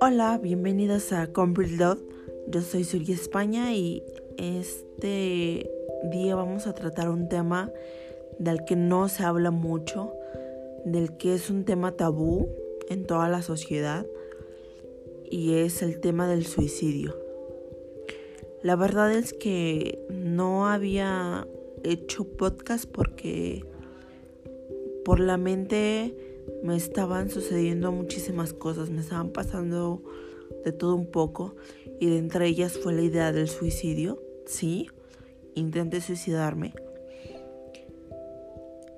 Hola, bienvenidos a Dot. Yo soy Suri España y este día vamos a tratar un tema del que no se habla mucho, del que es un tema tabú en toda la sociedad y es el tema del suicidio. La verdad es que no había hecho podcast porque por la mente me estaban sucediendo muchísimas cosas, me estaban pasando de todo un poco y de entre ellas fue la idea del suicidio, sí, intenté suicidarme.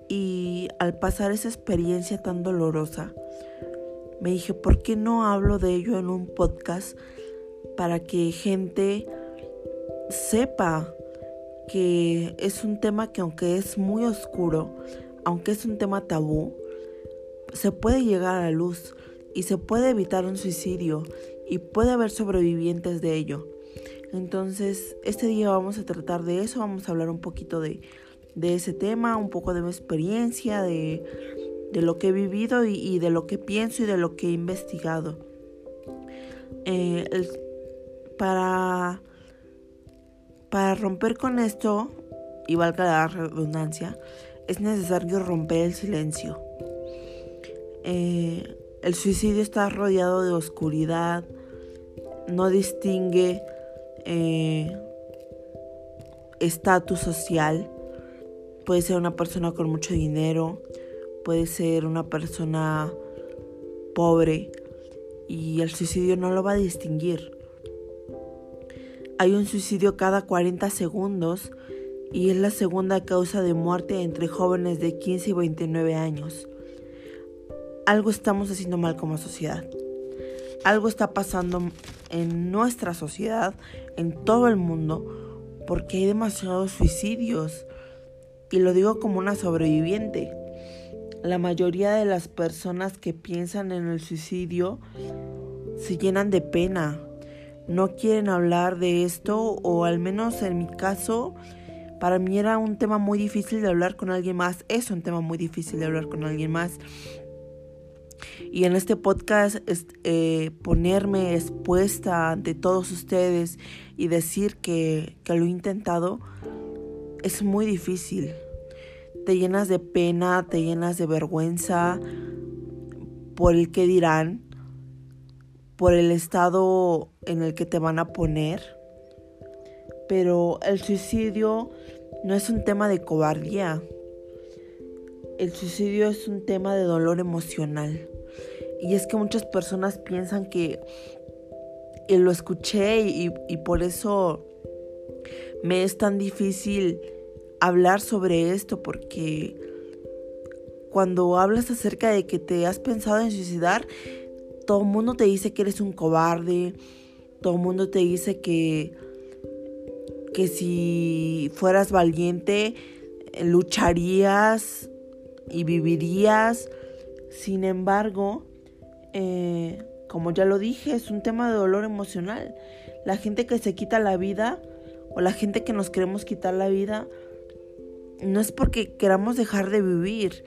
Y al pasar esa experiencia tan dolorosa, me dije, ¿por qué no hablo de ello en un podcast para que gente sepa que es un tema que aunque es muy oscuro, aunque es un tema tabú, se puede llegar a la luz y se puede evitar un suicidio y puede haber sobrevivientes de ello. Entonces, este día vamos a tratar de eso, vamos a hablar un poquito de, ese tema, un poco de mi experiencia, de, lo que he vivido y, de lo que pienso y de lo que he investigado. Eh, para para romper con esto, y valga la redundancia, es necesario romper el silencio. Eh, el suicidio está rodeado de oscuridad, no distingue eh, estatus social. Puede ser una persona con mucho dinero, puede ser una persona pobre y el suicidio no lo va a distinguir. Hay un suicidio cada 40 segundos y es la segunda causa de muerte entre jóvenes de 15 y 29 años. Algo estamos haciendo mal como sociedad. Algo está pasando en nuestra sociedad, en todo el mundo, porque hay demasiados suicidios. Y lo digo como una sobreviviente. La mayoría de las personas que piensan en el suicidio se llenan de pena, no quieren hablar de esto o al menos en mi caso para mí era un tema muy difícil de hablar con alguien más, es un tema muy difícil de hablar con alguien más. Y en este podcast eh, ponerme expuesta ante todos ustedes y decir que, que lo he intentado es muy difícil. Te llenas de pena, te llenas de vergüenza por el que dirán por el estado en el que te van a poner. Pero el suicidio no es un tema de cobardía. El suicidio es un tema de dolor emocional. Y es que muchas personas piensan que lo escuché y, y por eso me es tan difícil hablar sobre esto porque cuando hablas acerca de que te has pensado en suicidar, todo el mundo te dice que eres un cobarde, todo el mundo te dice que, que si fueras valiente lucharías y vivirías. Sin embargo, eh, como ya lo dije, es un tema de dolor emocional. La gente que se quita la vida o la gente que nos queremos quitar la vida no es porque queramos dejar de vivir,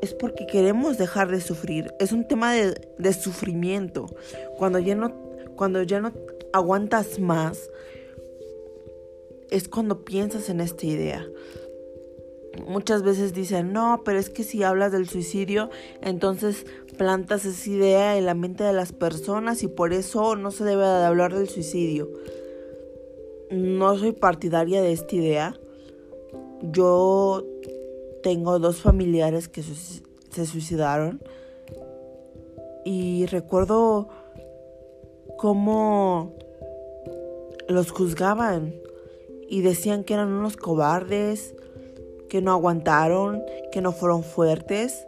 es porque queremos dejar de sufrir. Es un tema de, sufrimiento. Cuando ya, no, cuando ya no aguantas más, es cuando piensas en esta idea. Muchas veces dicen, no, pero es que si hablas del suicidio, entonces plantas esa idea en la mente de las personas y por eso no se debe de hablar del suicidio. No soy partidaria de esta idea. Yo tengo dos familiares que se suicidaron y recuerdo cómo los juzgaban y decían que eran unos cobardes, que no aguantaron, que no fueron fuertes.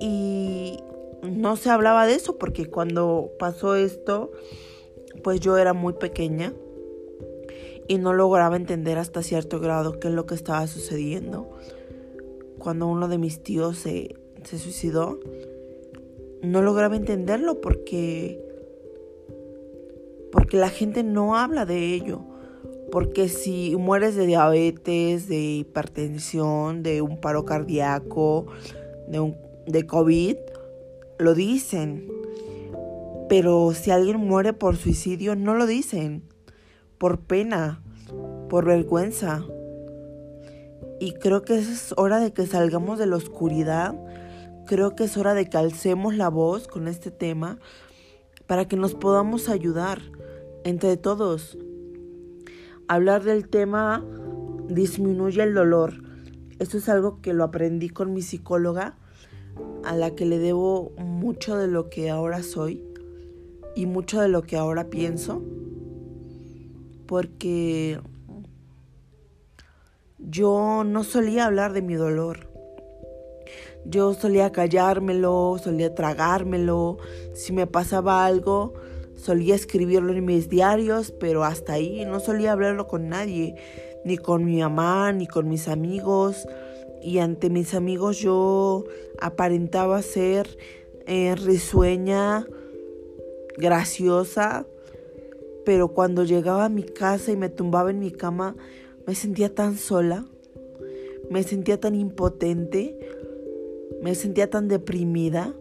Y no se hablaba de eso porque cuando pasó esto, pues yo era muy pequeña y no lograba entender hasta cierto grado qué es lo que estaba sucediendo. Cuando uno de mis tíos se, se suicidó, no lograba entenderlo porque porque la gente no habla de ello Porque si mueres de diabetes, de hipertensión, de un paro cardíaco, de, un, de COVID, lo dicen. Pero si alguien muere por suicidio, no lo dicen. Por pena, por vergüenza. Y creo que es hora de que salgamos de la oscuridad. Creo que es hora de que alcemos la voz con este tema para que nos podamos ayudar entre todos. Hablar del tema disminuye el dolor. Esto es algo que lo aprendí con mi psicóloga, a la que le debo mucho de lo que ahora soy y mucho de lo que ahora pienso. Porque yo no solía hablar de mi dolor. Yo solía callármelo, solía tragármelo. Si me pasaba algo, solía escribirlo en mis diarios, pero hasta ahí no solía hablarlo con nadie, ni con mi mamá, ni con mis amigos. Y ante mis amigos yo aparentaba ser eh, risueña, graciosa, pero cuando llegaba a mi casa y me tumbaba en mi cama, me sentía tan sola, me sentía tan impotente, me sentía tan deprimida.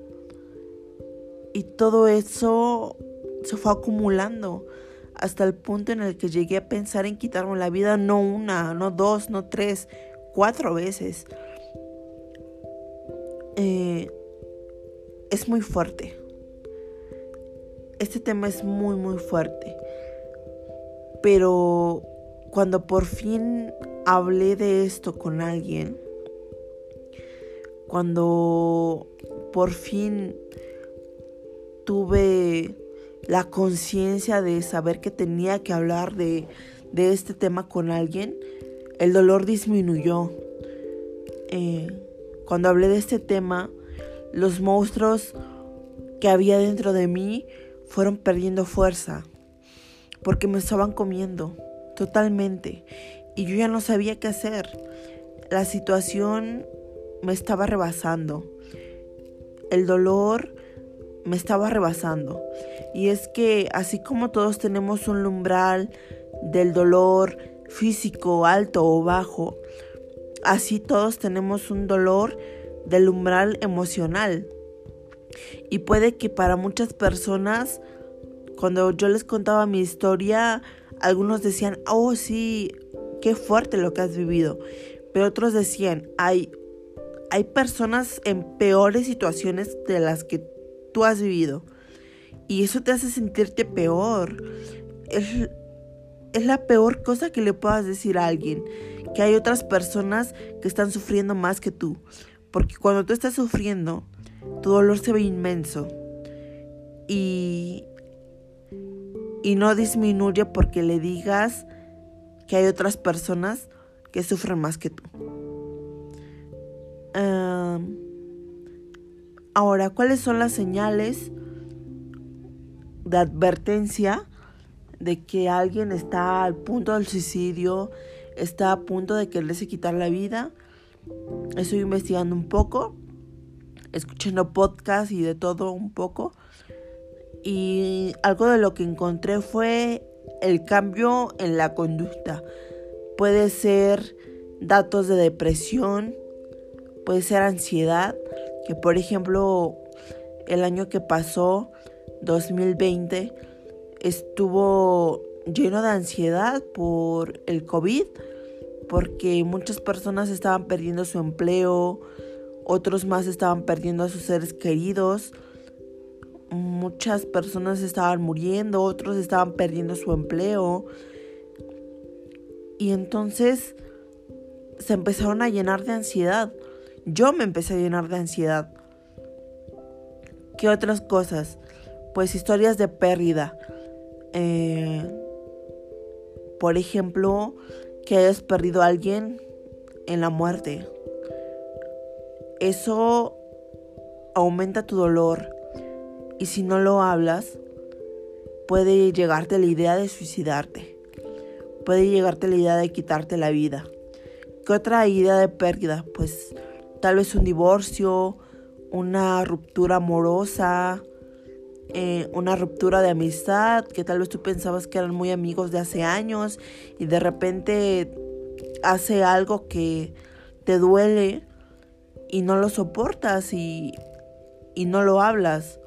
Y todo eso se fue acumulando hasta el punto en el que llegué a pensar en quitarme la vida no una, no dos, no tres, cuatro veces. Eh, es muy fuerte. Este tema es muy, muy fuerte. Pero cuando por fin hablé de esto con alguien, cuando por fin tuve la conciencia de saber que tenía que hablar de, este tema con alguien, el dolor disminuyó. Eh, cuando hablé de este tema, los monstruos que había dentro de mí fueron perdiendo fuerza, porque me estaban comiendo totalmente y yo ya no sabía qué hacer. La situación me estaba rebasando. El dolor me estaba rebasando. Y es que así como todos tenemos un umbral del dolor físico alto o bajo, así todos tenemos un dolor del umbral emocional. Y puede que para muchas personas, cuando yo les contaba mi historia, algunos decían, oh sí, qué fuerte lo que has vivido. Pero otros decían, hay, hay personas en peores situaciones de las que tú has vivido. Y eso te hace sentirte peor. Es, es la peor cosa que le puedas decir a alguien. Que hay otras personas que están sufriendo más que tú. Porque cuando tú estás sufriendo, tu dolor se ve inmenso. Y, y no disminuye porque le digas que hay otras personas que sufren más que tú. ahora, ¿cuáles son las señales de advertencia de que alguien está al punto del suicidio, está a punto de quererse quitar la vida? Estoy investigando un poco, escuchando podcasts y de todo un poco y algo de lo que encontré fue el cambio en la conducta. Puede ser datos de depresión, puede ser ansiedad, que por ejemplo el año que pasó, 2020, estuvo lleno de ansiedad por el COVID, porque muchas personas estaban perdiendo su empleo, otros más estaban perdiendo a sus seres queridos, muchas personas estaban muriendo, otros estaban perdiendo su empleo. Y entonces se empezaron a llenar de ansiedad. Yo me empecé a llenar de ansiedad. ¿Qué otras cosas? Pues historias de pérdida. Eh, por ejemplo, que hayas perdido a alguien en la muerte. Eso aumenta tu dolor, y si no lo hablas, puede llegarte la idea de suicidarte. Puede llegarte la idea de quitarte la vida. ¿Qué otra idea de pérdida? Pues tal vez un divorcio, una ruptura amorosa, eh, una ruptura de amistad, que tal vez tú pensabas que eran muy amigos de hace años y de repente hace algo que te duele y no lo soportas y, y no lo hablas.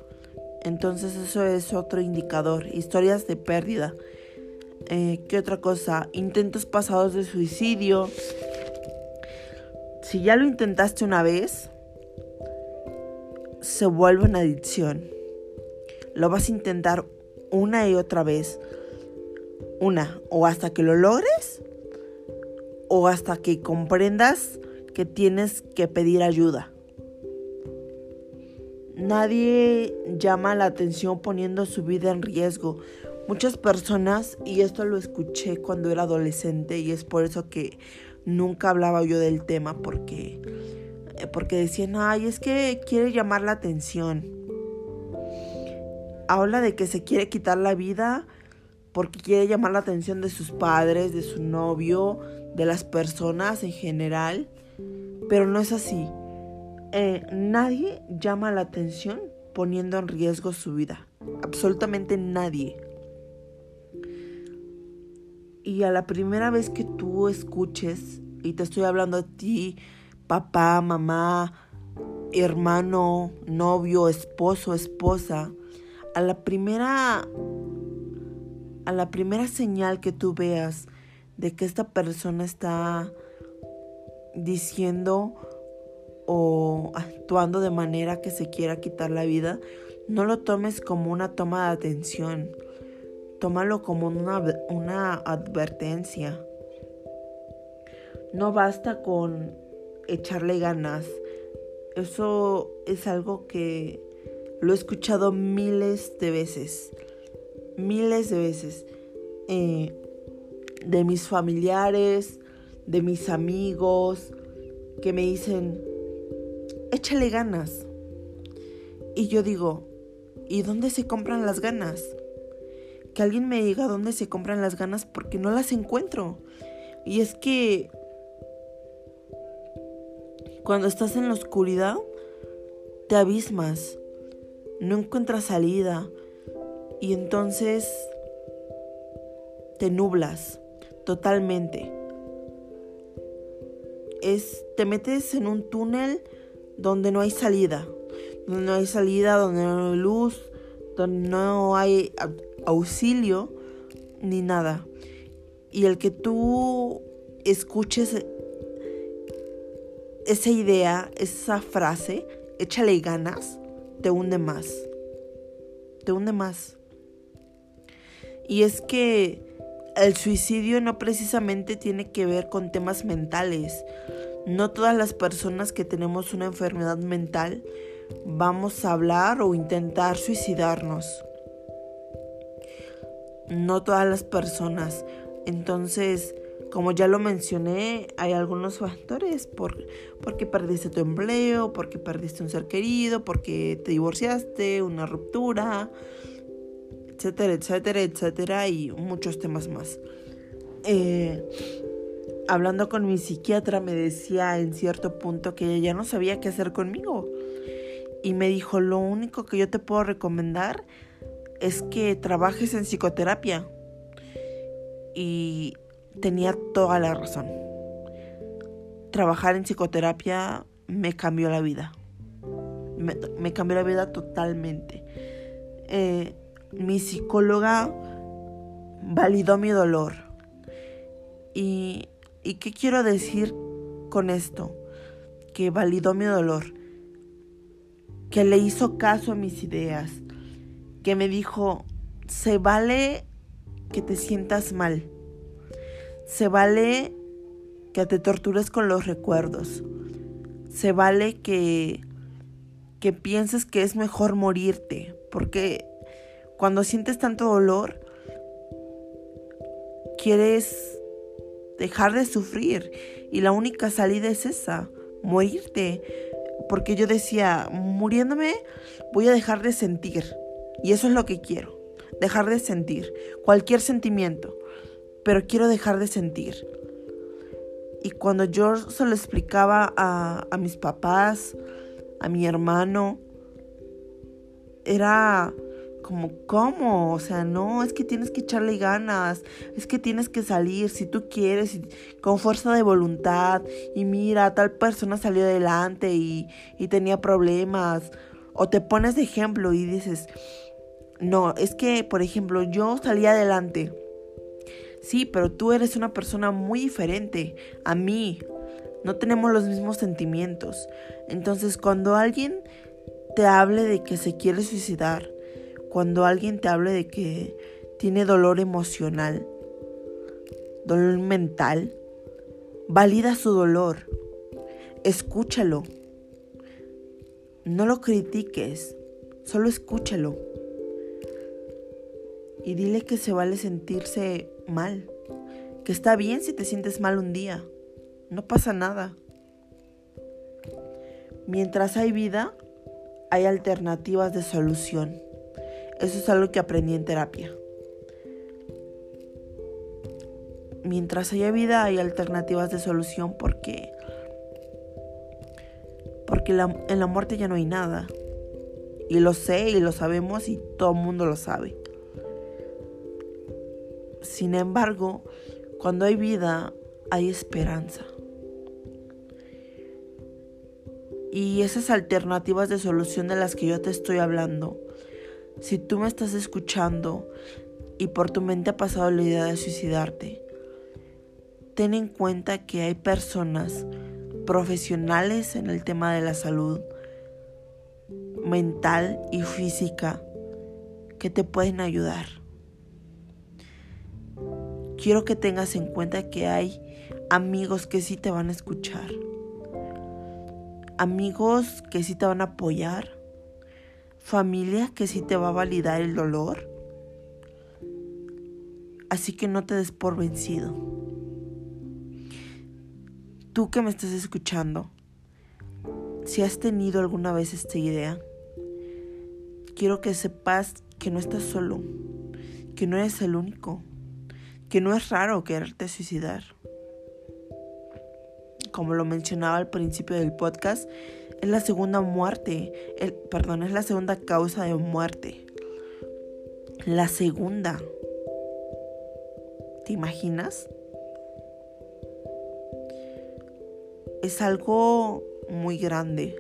Entonces eso es otro indicador. Historias de pérdida. Eh, ¿Qué otra cosa? Intentos pasados de suicidio. Si ya lo intentaste una vez, se vuelve una adicción. Lo vas a intentar una y otra vez. Una, o hasta que lo logres, o hasta que comprendas que tienes que pedir ayuda. Nadie llama la atención poniendo su vida en riesgo. Muchas personas, y esto lo escuché cuando era adolescente, y es por eso que nunca hablaba yo del tema, porque, porque decían, ay, es que quiere llamar la atención. Habla de que se quiere quitar la vida porque quiere llamar la atención de sus padres, de su novio, de las personas en general, pero no es así. Eh, nadie llama la atención poniendo en riesgo su vida. Absolutamente nadie. Y a la primera vez que tú escuches, y te estoy hablando a ti, papá, mamá, hermano, novio, esposo, esposa, a la primera a la primera señal que tú veas de que esta persona está diciendo o actuando de manera que se quiera quitar la vida, no lo tomes como una toma de atención. Tómalo como una, una advertencia. No basta con echarle ganas. Eso es algo que lo he escuchado miles de veces. Miles de veces. Eh, de mis familiares, de mis amigos, que me dicen, échale ganas. Y yo digo, ¿y dónde se compran las ganas? Que alguien me diga dónde se compran las ganas porque no las encuentro. Y es que cuando estás en la oscuridad, te abismas, no encuentras salida y entonces te nublas totalmente. Es, te metes en un túnel donde no hay salida, donde no hay salida, donde no hay luz, donde no hay auxilio ni nada. Y el que tú escuches esa idea, esa frase, échale ganas, te hunde más. Te hunde más. Y es que el suicidio no precisamente tiene que ver con temas mentales. No todas las personas que tenemos una enfermedad mental vamos a hablar o intentar suicidarnos. No todas las personas. Entonces, como ya lo mencioné, hay algunos factores por, porque perdiste tu empleo, porque perdiste un ser querido, porque te divorciaste, una ruptura, etcétera, etcétera, etcétera, y muchos temas más. Eh, hablando con mi psiquiatra me decía en cierto punto que ella ya no sabía qué hacer conmigo. Y me dijo, lo único que yo te puedo recomendar es que trabajes en psicoterapia. Y tenía toda la razón. Trabajar en psicoterapia me cambió la vida. Me, cambió la vida totalmente. Eh, mi psicóloga validó mi dolor. Y ¿Y qué quiero decir con esto? Que validó mi dolor, que le hizo caso a mis ideas, que me dijo, se vale que te sientas mal, se vale que te tortures con los recuerdos, se vale que, que pienses que es mejor morirte, porque cuando sientes tanto dolor, quieres dejar de sufrir. Y la única salida es esa, morirte. Porque yo decía, muriéndome voy a dejar de sentir. Y eso es lo que quiero, dejar de sentir cualquier sentimiento. Pero quiero dejar de sentir. Y cuando yo se lo explicaba a, a mis papás, a mi hermano, era como, ¿cómo? O sea, no, es que tienes que echarle ganas, es que tienes que salir si tú quieres, con fuerza de voluntad. Y mira, tal persona salió adelante y, y tenía problemas. O te pones de ejemplo y dices, no, es que, por ejemplo, yo salí adelante. Sí, pero tú eres una persona muy diferente a mí. No tenemos los mismos sentimientos. Entonces, cuando alguien te hable de que se quiere suicidar, cuando alguien te hable de que tiene dolor emocional, dolor mental, valida su dolor, escúchalo, no lo critiques, solo escúchalo y dile que se vale sentirse mal, que está bien si te sientes mal un día, no pasa nada. Mientras hay vida, hay alternativas de solución. Eso es algo que aprendí en terapia. Mientras haya vida hay alternativas de solución porque porque en la muerte ya no hay nada. Y lo sé y lo sabemos y todo el mundo lo sabe. Sin embargo, cuando hay vida hay esperanza. Y esas alternativas de solución de las que yo te estoy hablando si tú me estás escuchando y por tu mente ha pasado la idea de suicidarte, ten en cuenta que hay personas profesionales en el tema de la salud mental y física que te pueden ayudar. Quiero que tengas en cuenta que hay amigos que sí te van a escuchar. Amigos que sí te van a apoyar familia que sí te va a validar el dolor. Así que no te des por vencido. Tú que me estás escuchando, si has tenido alguna vez esta idea, quiero que sepas que no estás solo, que no eres el único, que no es raro quererte suicidar. Como lo mencionaba al principio del podcast, es la segunda muerte, el, perdón, es la segunda causa de muerte. La segunda. ¿Te imaginas? Es algo muy grande.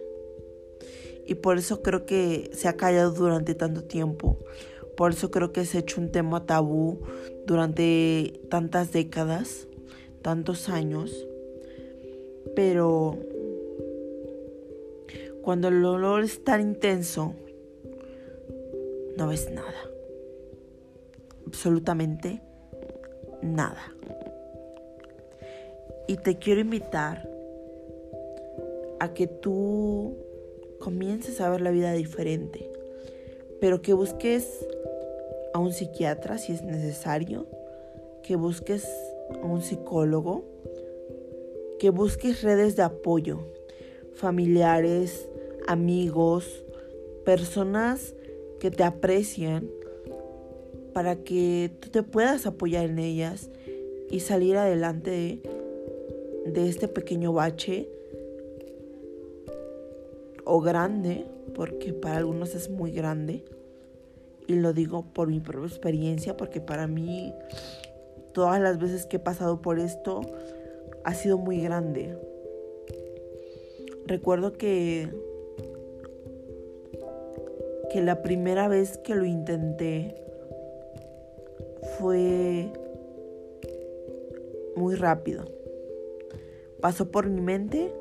Y por eso creo que se ha callado durante tanto tiempo. Por eso creo que se ha hecho un tema tabú durante tantas décadas, tantos años. Pero cuando el olor es tan intenso, no ves nada. Absolutamente nada. Y te quiero invitar a que tú comiences a ver la vida diferente, pero que busques a un psiquiatra si es necesario, que busques a un psicólogo, que busques redes de apoyo, familiares, amigos, personas que te aprecian para que tú te puedas apoyar en ellas y salir adelante de, este pequeño bache o grande, porque para algunos es muy grande. Y lo digo por mi propia experiencia, porque para mí todas las veces que he pasado por esto ha sido muy grande. Recuerdo que que la primera vez que lo intenté fue muy rápido. Pasó por mi mente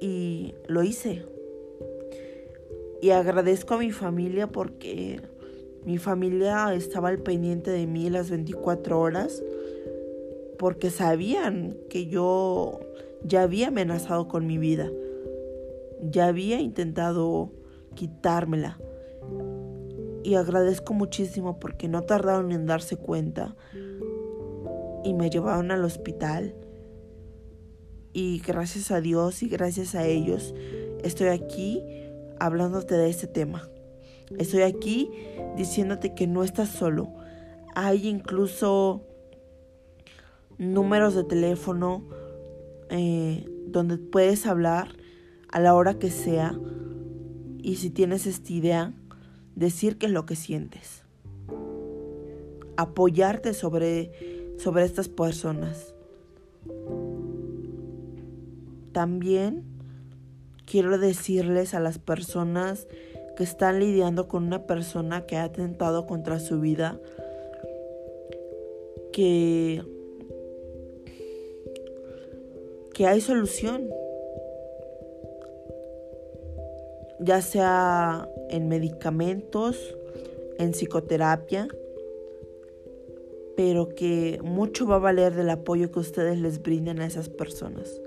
y lo hice. Y agradezco a mi familia porque mi familia estaba al pendiente de mí las 24 horas porque sabían que yo ya había amenazado con mi vida. Ya había intentado quitármela. Y agradezco muchísimo porque no tardaron en darse cuenta y me llevaron al hospital. Y gracias a Dios y gracias a ellos estoy aquí hablándote de este tema. Estoy aquí diciéndote que no estás solo. Hay incluso números de teléfono eh, donde puedes hablar a la hora que sea y si tienes esta idea decir qué es lo que sientes. Apoyarte sobre, sobre estas personas. También quiero decirles a las personas que están lidiando con una persona que ha atentado contra su vida que que hay solución ya sea en medicamentos, en psicoterapia, pero que mucho va a valer del apoyo que ustedes les brinden a esas personas.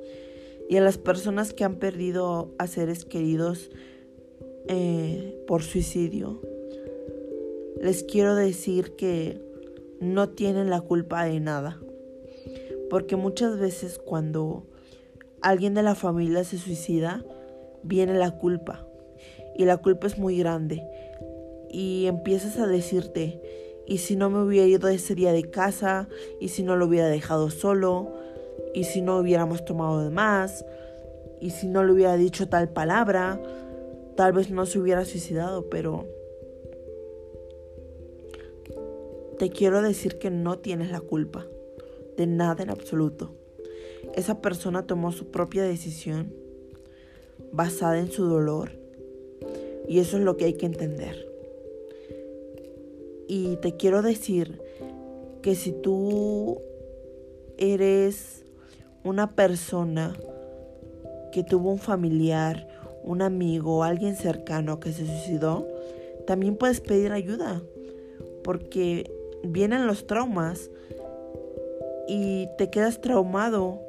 Y a las personas que han perdido a seres queridos eh, por suicidio, les quiero decir que no tienen la culpa de nada. Porque muchas veces cuando alguien de la familia se suicida, viene la culpa y la culpa es muy grande. Y empiezas a decirte, ¿y si no me hubiera ido ese día de casa? ¿Y si no lo hubiera dejado solo? ¿Y si no hubiéramos tomado de más? ¿Y si no le hubiera dicho tal palabra? Tal vez no se hubiera suicidado, pero te quiero decir que no tienes la culpa de nada en absoluto. Esa persona tomó su propia decisión basada en su dolor y eso es lo que hay que entender. Y te quiero decir que si tú eres una persona que tuvo un familiar, un amigo, alguien cercano que se suicidó, también puedes pedir ayuda. Porque vienen los traumas y te quedas traumado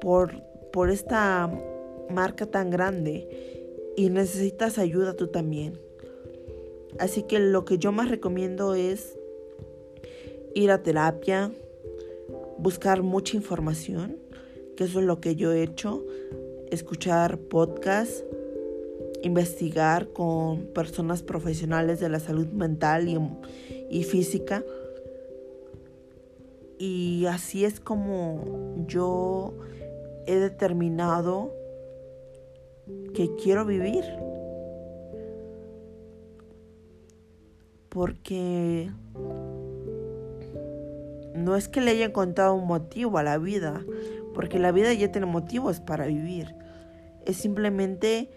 por, por esta marca tan grande y necesitas ayuda tú también. Así que lo que yo más recomiendo es ir a terapia, buscar mucha información, que eso es lo que yo he hecho, escuchar podcasts, investigar con personas profesionales de la salud mental y, y física. Y así es como yo he determinado que quiero vivir. Porque no es que le haya encontrado un motivo a la vida, porque la vida ya tiene motivos para vivir. Es simplemente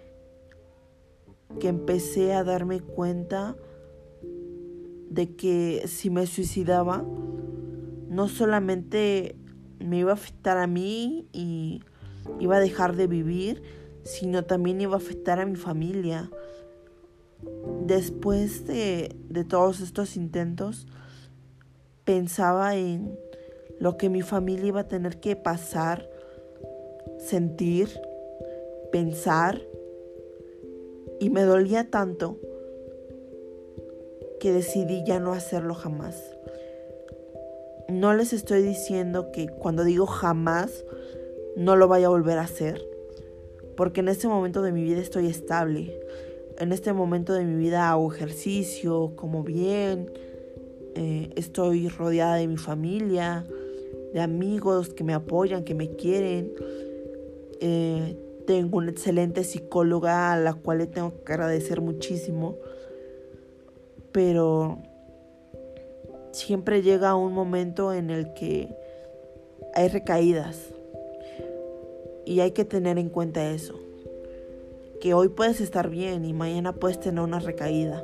que empecé a darme cuenta de que si me suicidaba, no solamente me iba a afectar a mí y iba a dejar de vivir, sino también iba a afectar a mi familia. Después de, todos estos intentos, pensaba en lo que mi familia iba a tener que pasar, sentir, pensar, y me dolía tanto que decidí ya no hacerlo jamás. No les estoy diciendo que cuando digo jamás no lo vaya a volver a hacer, porque en este momento de mi vida estoy estable. En este momento de mi vida hago ejercicio, como bien, eh, estoy rodeada de mi familia, de amigos que me apoyan, que me quieren. Eh, tengo una excelente psicóloga a la cual le tengo que agradecer muchísimo. Pero siempre llega un momento en el que hay recaídas. Y hay que tener en cuenta eso. Que hoy puedes estar bien y mañana puedes tener una recaída.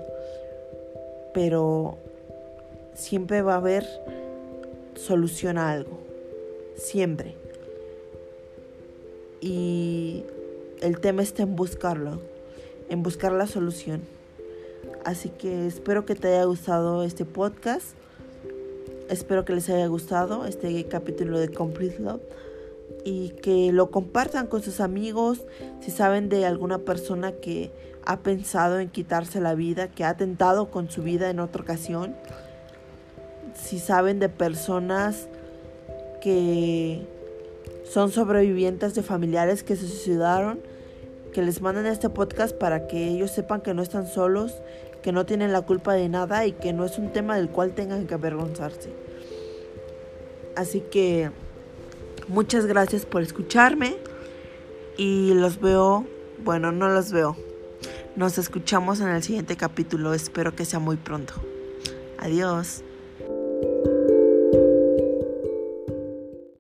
Pero siempre va a haber solución a algo. Siempre. Y el tema está en buscarlo. En buscar la solución. Así que espero que te haya gustado este podcast. Espero que les haya gustado este capítulo de Complete Love y que lo compartan con sus amigos si saben de alguna persona que ha pensado en quitarse la vida, que ha tentado con su vida en otra ocasión. Si saben de personas que son sobrevivientes de familiares que se suicidaron, que les manden este podcast para que ellos sepan que no están solos, que no tienen la culpa de nada y que no es un tema del cual tengan que avergonzarse. Así que Muchas gracias por escucharme y los veo, bueno, no los veo. Nos escuchamos en el siguiente capítulo, espero que sea muy pronto. Adiós.